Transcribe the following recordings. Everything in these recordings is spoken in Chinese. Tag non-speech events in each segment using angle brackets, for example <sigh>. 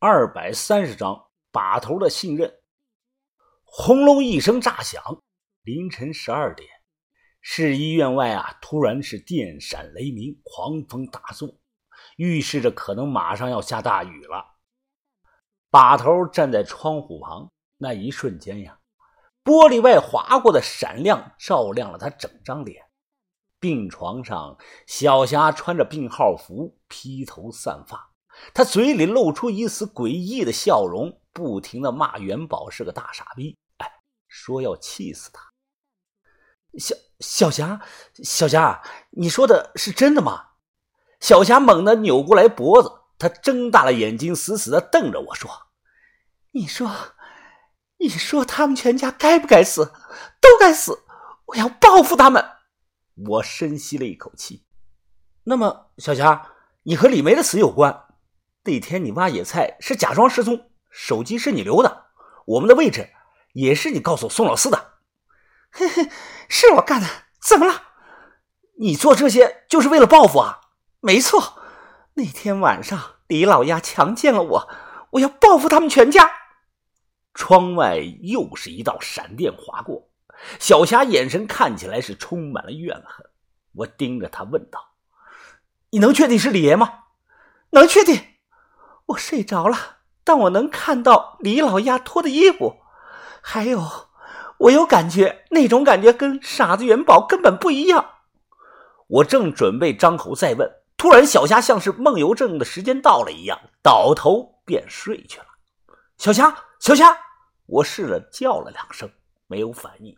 二百三十章把头的信任。轰隆一声炸响，凌晨十二点，市医院外啊，突然是电闪雷鸣，狂风大作，预示着可能马上要下大雨了。把头站在窗户旁，那一瞬间呀，玻璃外划过的闪亮照亮了他整张脸。病床上，小霞穿着病号服，披头散发。他嘴里露出一丝诡异的笑容，不停的骂元宝是个大傻逼，哎，说要气死他。小小霞，小霞，你说的是真的吗？小霞猛地扭过来脖子，她睁大了眼睛，死死的瞪着我说：“你说，你说他们全家该不该死？都该死！我要报复他们！”我深吸了一口气。那么，小霞，你和李梅的死有关？那天你挖野菜是假装失踪，手机是你留的，我们的位置也是你告诉宋老四的。嘿嘿，是我干的，怎么了？你做这些就是为了报复啊？没错，那天晚上李老鸭强奸了我，我要报复他们全家。窗外又是一道闪电划过，小霞眼神看起来是充满了怨恨。我盯着他问道：“你能确定是李爷吗？”“能确定。”我睡着了，但我能看到李老鸭脱的衣服，还有，我有感觉，那种感觉跟傻子元宝根本不一样。我正准备张口再问，突然小霞像是梦游症的时间到了一样，倒头便睡去了。小霞，小霞，我试着叫了两声，没有反应。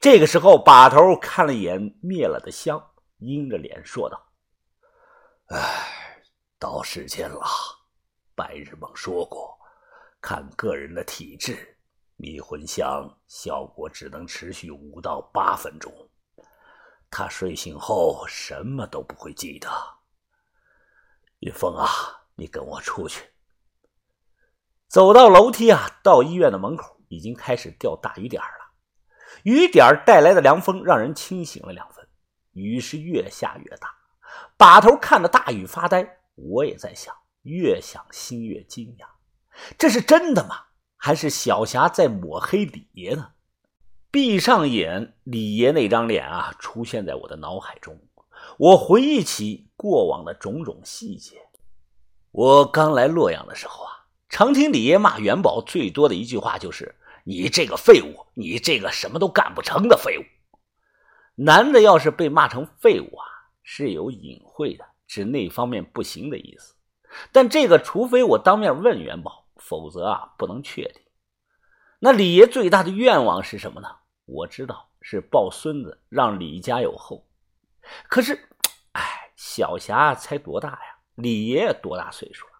这个时候，把头看了一眼灭了的香，阴着脸说道：“唉。”到时间了，白日梦说过，看个人的体质，迷魂香效果只能持续五到八分钟。他睡醒后什么都不会记得。云峰啊，你跟我出去。走到楼梯啊，到医院的门口，已经开始掉大雨点了。雨点带来的凉风让人清醒了两分。雨是越下越大，把头看着大雨发呆。我也在想，越想心越惊讶，这是真的吗？还是小霞在抹黑李爷呢？闭上眼，李爷那张脸啊，出现在我的脑海中。我回忆起过往的种种细节。我刚来洛阳的时候啊，常听李爷骂元宝最多的一句话就是：“你这个废物，你这个什么都干不成的废物。”男的要是被骂成废物啊，是有隐晦的。指那方面不行的意思，但这个除非我当面问元宝，否则啊不能确定。那李爷最大的愿望是什么呢？我知道是抱孙子，让李家有后。可是，哎，小霞才多大呀？李爷多大岁数了？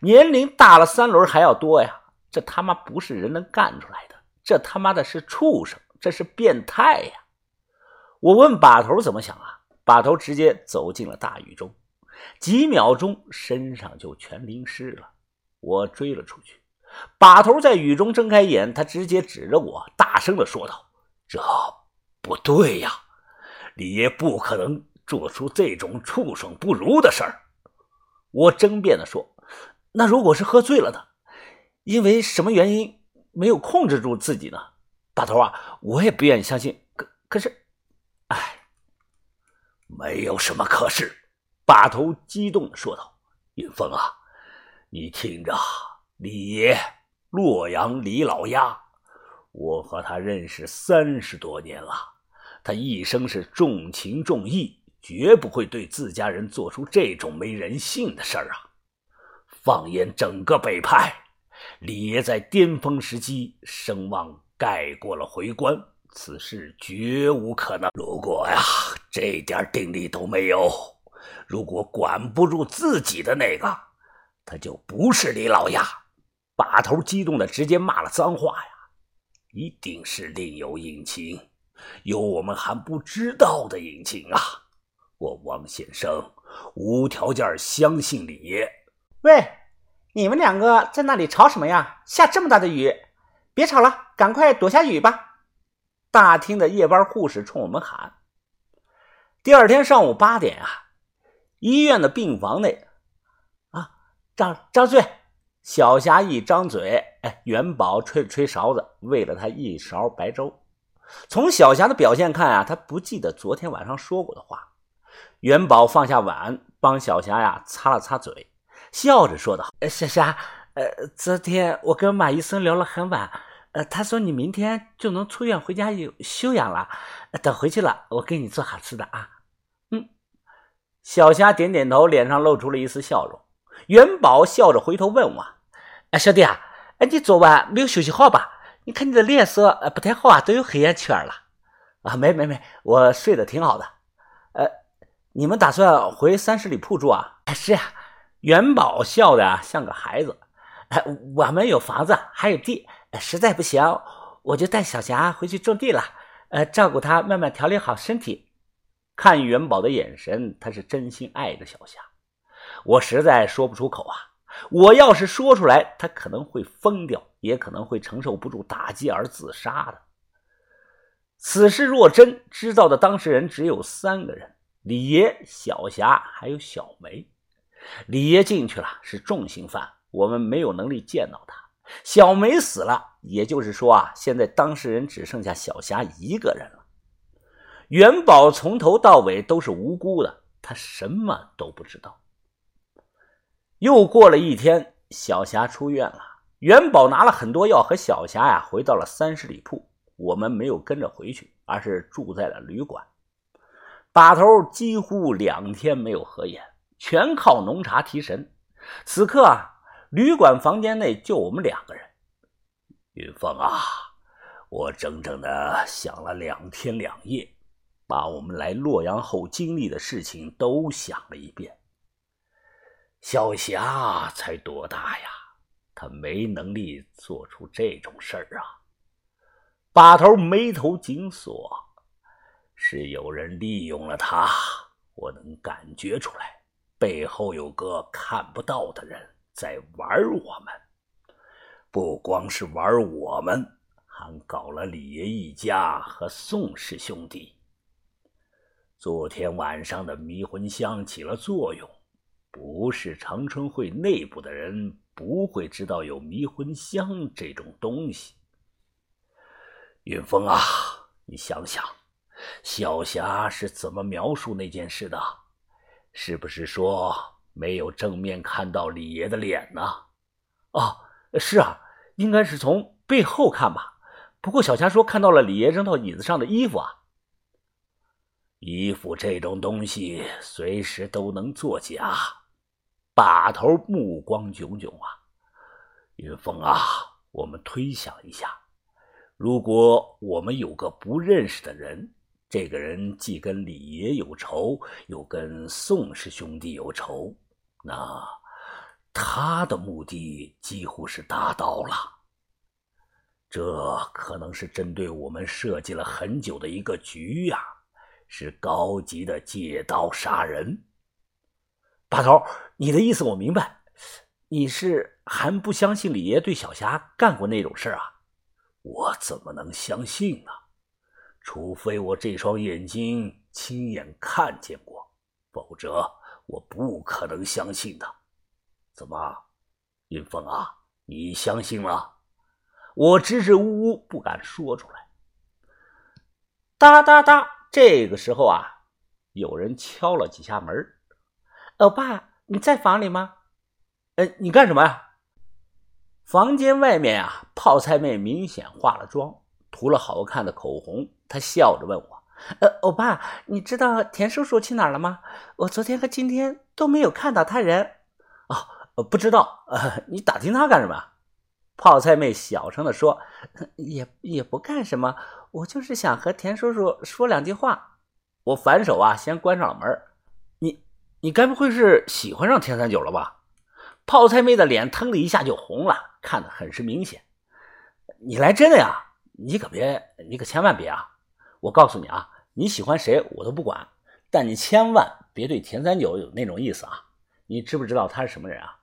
年龄大了三轮还要多呀？这他妈不是人能干出来的，这他妈的是畜生，这是变态呀！我问把头怎么想啊？把头直接走进了大雨中，几秒钟身上就全淋湿了。我追了出去，把头在雨中睁开眼，他直接指着我，大声的说道：“这不对呀，李爷不可能做出这种畜生不如的事儿。”我争辩的说：“那如果是喝醉了呢？因为什么原因没有控制住自己呢？”把头啊，我也不愿意相信。可可是，没有什么可是，把头激动的说道：“云峰啊，你听着，李爷，洛阳李老鸭，我和他认识三十多年了，他一生是重情重义，绝不会对自家人做出这种没人性的事儿啊！放眼整个北派，李爷在巅峰时期声望盖过了回关。”此事绝无可能。如果呀，这点定力都没有，如果管不住自己的那个，他就不是李老鸭。把头激动的直接骂了脏话呀！一定是另有隐情，有我们还不知道的隐情啊！我王先生无条件相信李爷。喂，你们两个在那里吵什么呀？下这么大的雨，别吵了，赶快躲下雨吧。大厅的夜班护士冲我们喊：“第二天上午八点啊，医院的病房内，啊，张张嘴，小霞一张嘴，哎，元宝吹了吹勺子，喂了他一勺白粥。从小霞的表现看啊，他不记得昨天晚上说过的话。元宝放下碗，帮小霞呀擦了擦嘴，笑着说道：“小霞，呃，昨天我跟马医生聊了很晚，呃，他说你明天就能出院回家有休养了。等回去了，我给你做好吃的啊。”嗯，小霞点点头，脸上露出了一丝笑容。元宝笑着回头问我。哎，小弟啊，哎，你昨晚没有休息好吧？你看你的脸色呃不太好啊，都有黑眼圈了。啊，没没没，我睡得挺好的。呃，你们打算回三十里铺住啊？哎是呀。元宝笑的像个孩子。哎，我们有房子，还有地，实在不行，我就带小霞回去种地了。呃，照顾她，慢慢调理好身体。看元宝的眼神，他是真心爱着小霞。我实在说不出口啊。我要是说出来，他可能会疯掉，也可能会承受不住打击而自杀的。此事若真，知道的当事人只有三个人：李爷、小霞还有小梅。李爷进去了，是重刑犯，我们没有能力见到他。小梅死了，也就是说啊，现在当事人只剩下小霞一个人了。元宝从头到尾都是无辜的，他什么都不知道。又过了一天，小霞出院了。元宝拿了很多药和小霞呀，回到了三十里铺。我们没有跟着回去，而是住在了旅馆。把头几乎两天没有合眼，全靠浓茶提神。此刻啊，旅馆房间内就我们两个人。云峰啊，我整整的想了两天两夜，把我们来洛阳后经历的事情都想了一遍。小霞才多大呀？她没能力做出这种事儿啊！把头眉头紧锁，是有人利用了她。我能感觉出来，背后有个看不到的人在玩我们。不光是玩我们，还搞了李爷一家和宋氏兄弟。昨天晚上的迷魂香起了作用。不是长春会内部的人不会知道有迷魂香这种东西。云峰啊，你想想，小霞是怎么描述那件事的？是不是说没有正面看到李爷的脸呢？哦，是啊，应该是从背后看吧。不过小霞说看到了李爷扔到椅子上的衣服啊。衣服这种东西随时都能作假。把头目光炯炯啊，云峰啊，我们推想一下，如果我们有个不认识的人，这个人既跟李爷有仇，又跟宋氏兄弟有仇，那他的目的几乎是达到了。这可能是针对我们设计了很久的一个局呀，是高级的借刀杀人。把头，你的意思我明白，你是还不相信李爷对小霞干过那种事啊？我怎么能相信呢？除非我这双眼睛亲眼看见过，否则我不可能相信的。怎么，云峰啊，你相信了？我支支吾吾不敢说出来。哒哒哒，这个时候啊，有人敲了几下门。老爸，你在房里吗？哎，你干什么呀？房间外面啊，泡菜妹明显化了妆，涂了好看的口红。她笑着问我：“呃，欧巴，你知道田叔叔去哪儿了吗？我昨天和今天都没有看到他人。”哦，不知道。呃，你打听他干什么？泡菜妹小声的说：“也也不干什么，我就是想和田叔叔说两句话。”我反手啊，先关上了门。你你该不会是喜欢上田三九了吧？泡菜妹的脸腾的一下就红了，看得很是明显。你来真的呀？你可别，你可千万别啊！我告诉你啊，你喜欢谁我都不管，但你千万别对田三九有那种意思啊！你知不知道他是什么人啊？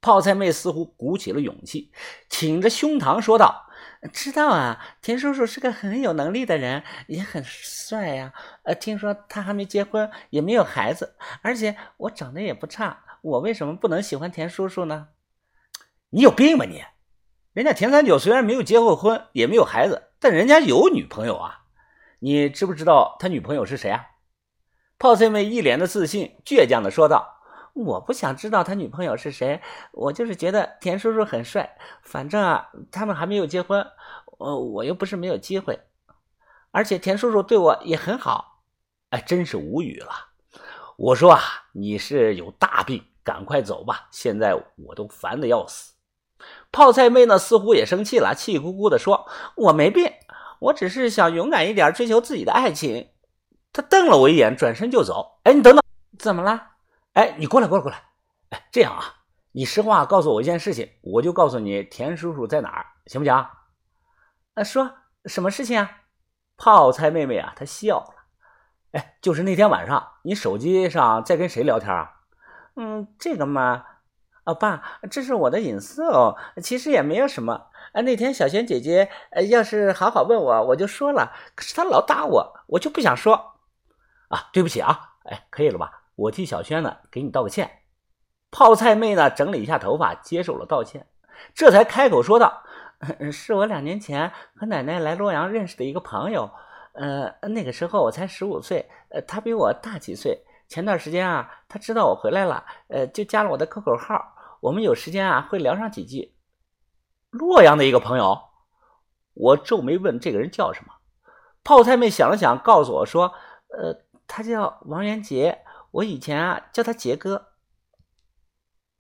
泡菜妹似乎鼓起了勇气，挺着胸膛说道。知道啊，田叔叔是个很有能力的人，也很帅呀。呃，听说他还没结婚，也没有孩子，而且我长得也不差，我为什么不能喜欢田叔叔呢？你有病吧你？人家田三九虽然没有结过婚，也没有孩子，但人家有女朋友啊。你知不知道他女朋友是谁啊？泡菜妹一脸的自信，倔强的说道：“我不想知道他女朋友是谁，我就是觉得田叔叔很帅。反正啊，他们还没有结婚，呃，我又不是没有机会。而且田叔叔对我也很好。哎，真是无语了。我说啊，你是有大病，赶快走吧，现在我都烦的要死。”泡菜妹呢，似乎也生气了，气呼呼的说：“我没病，我只是想勇敢一点，追求自己的爱情。”他瞪了我一眼，转身就走。哎，你等等，怎么了？哎，你过来，过来，过来。哎，这样啊，你实话告诉我一件事情，我就告诉你田叔叔在哪儿，行不行？啊，说什么事情啊？泡菜妹妹啊，她笑了。哎，就是那天晚上，你手机上在跟谁聊天啊？嗯，这个嘛，啊，爸，这是我的隐私哦。其实也没有什么。啊，那天小轩姐姐，呃，要是好好问我，我就说了。可是她老打我，我就不想说。啊，对不起啊，哎，可以了吧？我替小轩呢给你道个歉。泡菜妹呢整理一下头发，接受了道歉，这才开口说道：“ <laughs> 是我两年前和奶奶来洛阳认识的一个朋友，呃，那个时候我才十五岁，呃，他比我大几岁。前段时间啊，他知道我回来了，呃，就加了我的 QQ 号，我们有时间啊会聊上几句。洛阳的一个朋友，我皱眉问这个人叫什么？泡菜妹想了想，告诉我说：“呃。”他叫王元杰，我以前啊叫他杰哥。